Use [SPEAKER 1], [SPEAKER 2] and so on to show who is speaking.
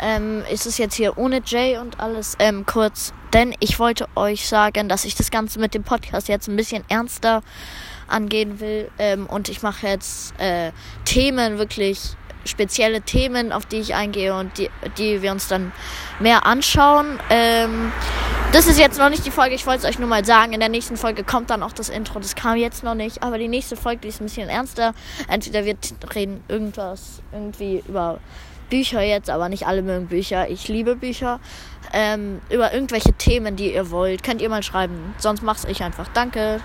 [SPEAKER 1] ähm, ist es jetzt hier ohne Jay und alles ähm, kurz, denn ich wollte euch sagen, dass ich das Ganze mit dem Podcast jetzt ein bisschen ernster angehen will ähm, und ich mache jetzt äh, Themen wirklich spezielle Themen, auf die ich eingehe und die, die wir uns dann mehr anschauen. Ähm, das ist jetzt noch nicht die Folge, ich wollte es euch nur mal sagen. In der nächsten Folge kommt dann auch das Intro. Das kam jetzt noch nicht, aber die nächste Folge die ist ein bisschen ernster. Entweder wir reden irgendwas irgendwie über Bücher jetzt, aber nicht alle mögen Bücher. Ich liebe Bücher. Ähm, über irgendwelche Themen, die ihr wollt, könnt ihr mal schreiben. Sonst mach's ich einfach. Danke.